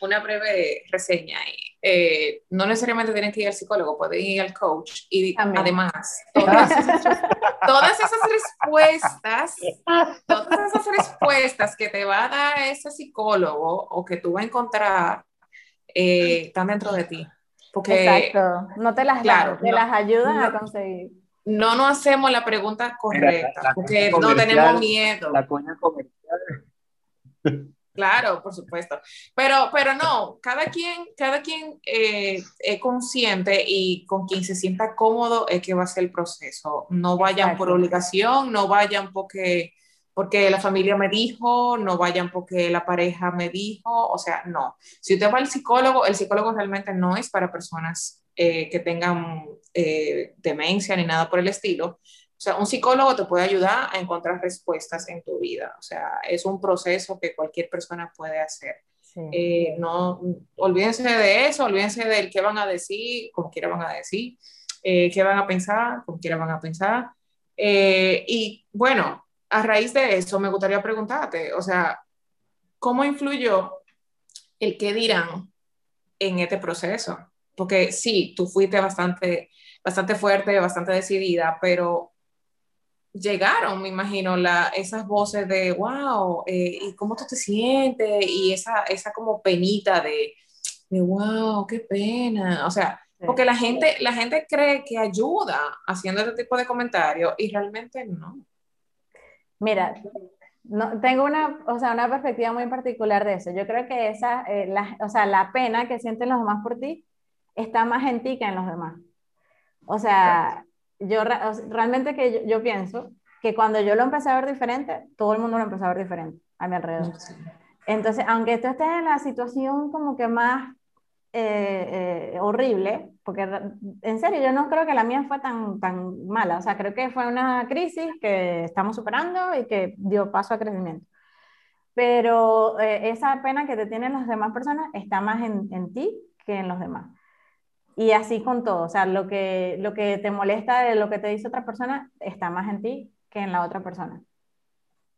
una breve reseña. Eh, no necesariamente tienen que ir al psicólogo, pueden ir al coach. Y además, todas esas, todas esas respuestas, todas esas respuestas que te va a dar ese psicólogo o que tú vas a encontrar eh, están dentro de ti. Porque, Exacto, no te las claro, te las ayudan a conseguir. No nos hacemos la pregunta correcta, porque no tenemos miedo. La coña comercial Claro, por supuesto. Pero, pero no, cada quien, cada quien eh, es consciente y con quien se sienta cómodo es que va a ser el proceso. No vayan por obligación, no vayan porque, porque la familia me dijo, no vayan porque la pareja me dijo, o sea, no. Si usted va al psicólogo, el psicólogo realmente no es para personas eh, que tengan eh, demencia ni nada por el estilo, o sea, un psicólogo te puede ayudar a encontrar respuestas en tu vida. O sea, es un proceso que cualquier persona puede hacer. Eh, no, olvídense de eso, olvídense del qué van a decir, como quiera van a decir, eh, qué van a pensar, como quiera van a pensar. Eh, y bueno, a raíz de eso me gustaría preguntarte, o sea, ¿cómo influyó el qué dirán en este proceso? Porque sí, tú fuiste bastante, bastante fuerte, bastante decidida, pero llegaron, me imagino, la, esas voces de, wow, eh, ¿y cómo tú te sientes? Y esa, esa como penita de, de, wow, qué pena. O sea, porque la gente, la gente cree que ayuda haciendo este tipo de comentarios y realmente no. Mira, no, tengo una, o sea, una perspectiva muy particular de eso. Yo creo que esa, eh, la, o sea, la pena que sienten los demás por ti está más en ti que en los demás. O sea, yo realmente que yo, pienso que cuando yo lo empecé a ver diferente, todo el mundo lo empezó a ver diferente a mi alrededor. Entonces, aunque tú estés en la situación como que más eh, eh, horrible, porque en serio, yo no creo que la mía fue tan, tan mala, o sea, creo que fue una crisis que estamos superando y que dio paso a crecimiento. Pero eh, esa pena que te tienen las demás personas está más en, en ti que en los demás. Y así con todo, o sea, lo que, lo que te molesta de lo que te dice otra persona está más en ti que en la otra persona.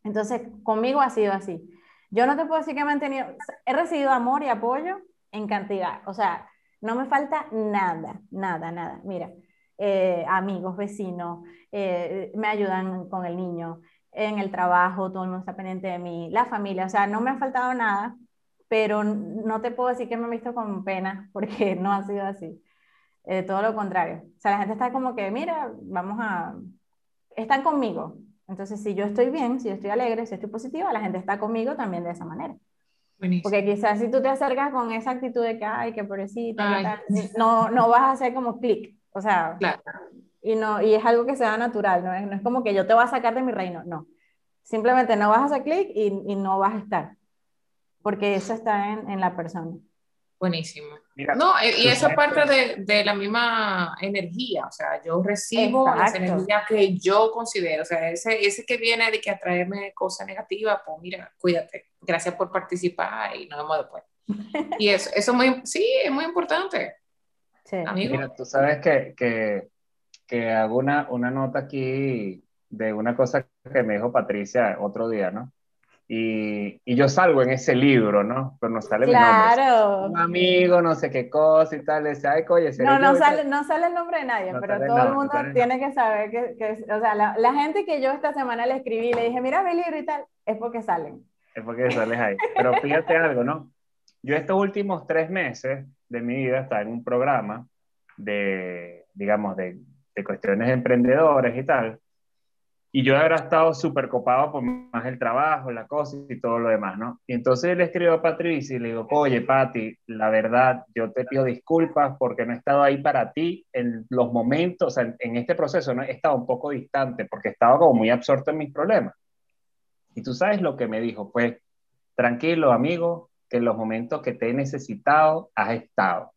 Entonces, conmigo ha sido así. Yo no te puedo decir que he mantenido, he recibido amor y apoyo en cantidad, o sea, no me falta nada, nada, nada. Mira, eh, amigos, vecinos, eh, me ayudan con el niño, en el trabajo, todo el mundo está pendiente de mí, la familia, o sea, no me ha faltado nada, pero no te puedo decir que me he visto con pena, porque no ha sido así. Eh, todo lo contrario. O sea, la gente está como que, mira, vamos a... Están conmigo. Entonces, si yo estoy bien, si yo estoy alegre, si estoy positiva, la gente está conmigo también de esa manera. Porque quizás si tú te acercas con esa actitud de que, ay, qué pobrecita, no, no vas a hacer como clic. O sea, claro. y, no, y es algo que se da natural, ¿no? Es, no es como que yo te voy a sacar de mi reino, no. Simplemente no vas a hacer clic y, y, no vas a estar. Porque eso está en, en la persona. Buenísimo. no, y eso es parte de, de, la misma energía, o sea, yo recibo esa energía que yo considero, o sea, ese, ese que viene de que atraerme cosas negativas, pues mira, cuídate, gracias por participar y nos vemos después. Y eso, eso muy, sí, es muy importante. Sí. Mira, tú sabes que, que, que hago una, una nota aquí de una cosa que me dijo Patricia otro día, ¿no? Y, y, yo salgo en ese libro, ¿no? Pero no sale claro. mi nombre. Un amigo, no sé qué cosa y tal. Dice, ay, oye, no, no sale, no sale el nombre de nadie, pero todo el mundo tiene que saber que, que o sea, la, la, gente que yo esta semana le escribí le dije, mira mi libro y tal, es porque salen. Es porque sales ahí. Pero fíjate algo, ¿no? Yo estos últimos tres meses de mi vida estaba en un programa de, digamos, de, de cuestiones emprendedores y tal y yo habría estado súper copado por más el trabajo, la cosa y todo lo demás, ¿no? Y entonces le escribo a Patricia y le digo, oye, Pati, la verdad, yo te pido disculpas porque no he estado ahí para ti en los momentos, o sea, en este proceso, ¿no? He estado un poco distante porque estaba como muy absorto en mis problemas. Y tú sabes lo que me dijo, pues, tranquilo, amigo, que en los momentos que te he necesitado has estado.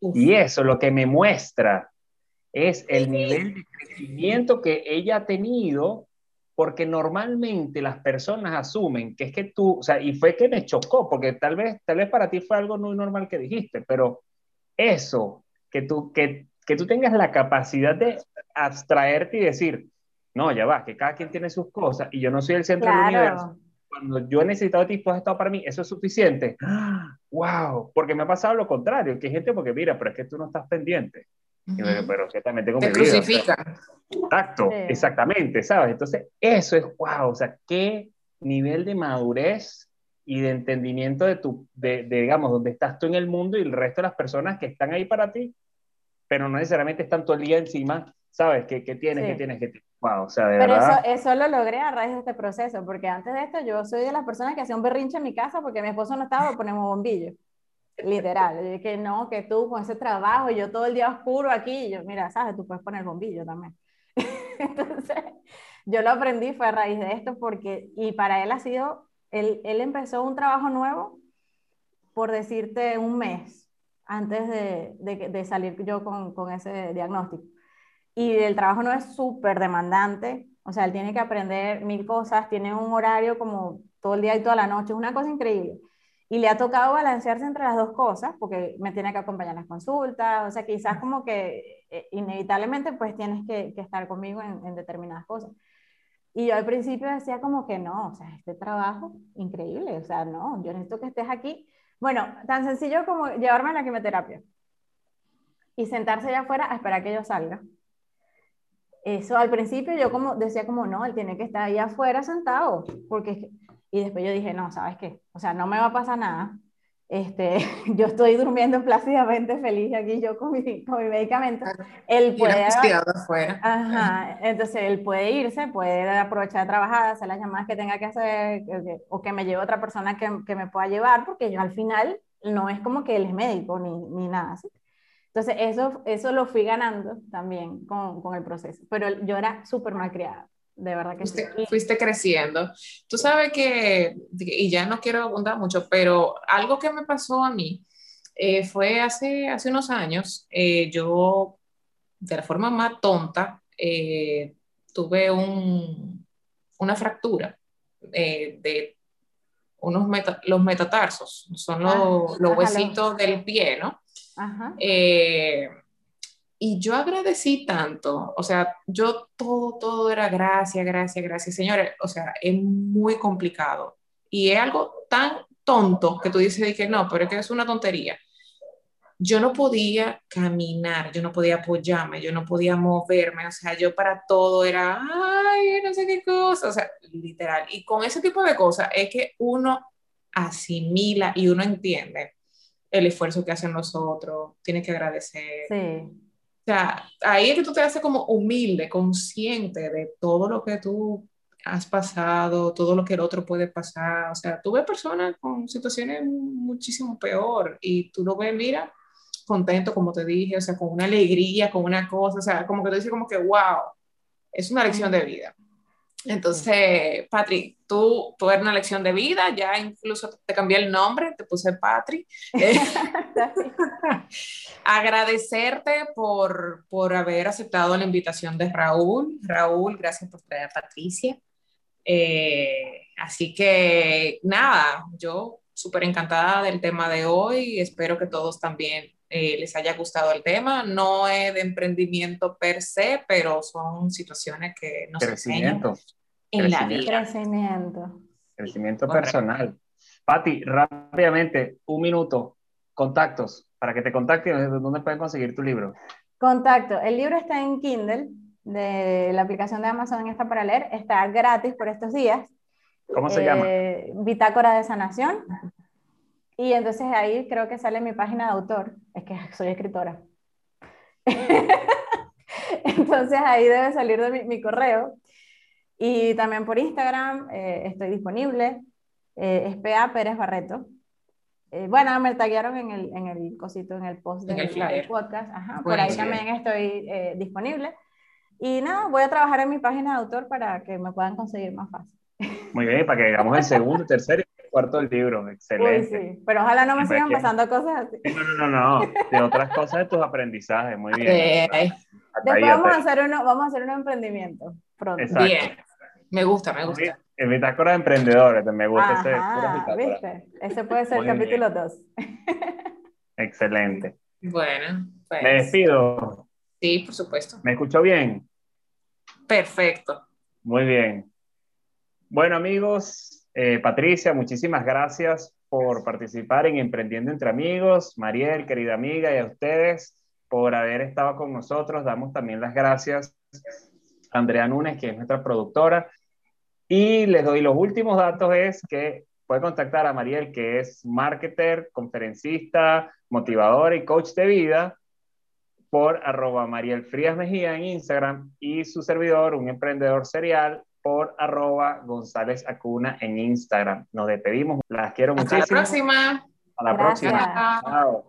Y eso lo que me muestra es el nivel de crecimiento que ella ha tenido, porque normalmente las personas asumen que es que tú, o sea, y fue que me chocó, porque tal vez, tal vez para ti fue algo muy normal que dijiste, pero eso, que tú, que, que tú tengas la capacidad de abstraerte y decir, no, ya va, que cada quien tiene sus cosas y yo no soy el centro del universo cuando yo he necesitado de ti, tú has estado para mí, eso es suficiente. ¡Wow! Porque me ha pasado lo contrario, que hay gente porque mira, pero es que tú no estás pendiente. Pero yo también tengo Te mi crucifica. exacto, exactamente, ¿sabes? Entonces, eso es wow, o sea, qué nivel de madurez y de entendimiento de tu, de, digamos, donde estás tú en el mundo y el resto de las personas que están ahí para ti, pero no necesariamente están todo el día encima, ¿sabes? ¿Qué, qué tienes, qué tienes, qué tienes? Pero eso, eso lo logré a raíz de este proceso, porque antes de esto yo soy de las personas que hacía un berrinche en mi casa porque mi esposo no estaba, ponemos bombillo. Literal. que no, que tú con ese trabajo yo todo el día oscuro aquí, yo, mira, sabes, tú puedes poner bombillo también. Entonces, yo lo aprendí fue a raíz de esto porque, y para él ha sido, él, él empezó un trabajo nuevo, por decirte un mes, antes de, de, de salir yo con, con ese diagnóstico y el trabajo no es súper demandante, o sea, él tiene que aprender mil cosas, tiene un horario como todo el día y toda la noche, es una cosa increíble. Y le ha tocado balancearse entre las dos cosas, porque me tiene que acompañar en las consultas, o sea, quizás como que eh, inevitablemente pues tienes que, que estar conmigo en, en, determinadas cosas. Y yo al principio decía como que no, o sea, este trabajo increíble, o sea, no, yo necesito que estés aquí. Bueno, tan sencillo como llevarme a la quimioterapia y sentarse allá afuera a esperar que yo salga eso al principio yo como decía como, no, él tiene que estar ahí afuera sentado, porque, y después yo dije, no, ¿sabes qué? O sea, no me va a pasar nada. Este, yo estoy durmiendo plácidamente feliz aquí yo con mi, con mi medicamento. Él puede... afuera. Ajá, entonces él puede irse, puede aprovechar de trabajar, hacer las llamadas que tenga que hacer, o que me lleve otra persona que, que me pueda llevar, porque yo al final no es como que él es médico ni, ni nada así. Entonces, eso, eso lo fui ganando también con, con el proceso. Pero yo era súper mal criada, de verdad que fuiste, sí. Fuiste creciendo. Tú sabes que, y ya no quiero abundar mucho, pero algo que me pasó a mí eh, fue hace, hace unos años, eh, yo de la forma más tonta eh, tuve un, una fractura de unos meta, los metatarsos, son los, ah, los huesitos del pie, ¿no? Eh, y yo agradecí tanto, o sea, yo todo, todo era gracias, gracias, gracias. Señores, o sea, es muy complicado. Y es algo tan tonto que tú dices que no, pero es que es una tontería. Yo no podía caminar, yo no podía apoyarme, yo no podía moverme, o sea, yo para todo era, ay, no sé qué cosa, o sea, literal. Y con ese tipo de cosas es que uno asimila y uno entiende el esfuerzo que hacen nosotros, tienes que agradecer. Sí. O sea, ahí es que tú te haces como humilde, consciente de todo lo que tú has pasado, todo lo que el otro puede pasar. O sea, tú ves personas con situaciones muchísimo peor y tú lo ves, mira, contento, como te dije, o sea, con una alegría, con una cosa, o sea, como que tú dices como que, wow, es una lección de vida. Entonces, Patri, tú, eres una lección de vida, ya incluso te cambié el nombre, te puse Patri. agradecerte por, por haber aceptado la invitación de Raúl. Raúl, gracias por traer a Patricia. Eh, así que nada, yo súper encantada del tema de hoy. Espero que todos también eh, les haya gustado el tema. No es de emprendimiento per se, pero son situaciones que nos crecimiento, enseñan en crecimiento. la vida. Crecimiento. Crecimiento personal. Pati, rápidamente, un minuto, contactos, para que te contacten, ¿dónde pueden conseguir tu libro? Contacto, el libro está en Kindle, de la aplicación de Amazon está para leer, está gratis por estos días. ¿Cómo se eh, llama? Bitácora de Sanación. Y entonces ahí creo que sale mi página de autor, es que soy escritora. entonces ahí debe salir de mi, mi correo. Y también por Instagram eh, estoy disponible, eh, es PA Pérez Barreto. Eh, bueno, me taguearon en el, en el cosito, en el post del, del podcast. Ajá, por ahí también estoy eh, disponible. Y nada, voy a trabajar en mi página de autor para que me puedan conseguir más fácil. Muy bien, para que hagamos el segundo, tercero y cuarto libro, excelente. Uy, sí, pero ojalá no me sigan pasando cosas así. No, no, no, no, de otras cosas de tus aprendizajes, muy bien. Después vamos a, hacer uno, vamos a hacer un emprendimiento pronto. Exacto. Bien, me gusta, me gusta. En bitácora de emprendedores, me gusta Ajá, ese. ¿viste? Ese puede ser el capítulo 2. Excelente. Bueno, pues. Me despido. Sí, por supuesto. ¿Me escuchó bien? Perfecto. Muy bien. Bueno, amigos, eh, Patricia, muchísimas gracias por participar en Emprendiendo entre Amigos. Mariel, querida amiga, y a ustedes por haber estado con nosotros. Damos también las gracias a Andrea Núñez, que es nuestra productora. Y les doy los últimos datos, es que puede contactar a Mariel, que es marketer, conferencista, motivadora y coach de vida, por arroba Mariel Frías Mejía en Instagram y su servidor, un emprendedor serial, por arroba González Acuna en Instagram. Nos despedimos. Las quiero muchísimo. Hasta la próxima. Hasta la próxima. Chao.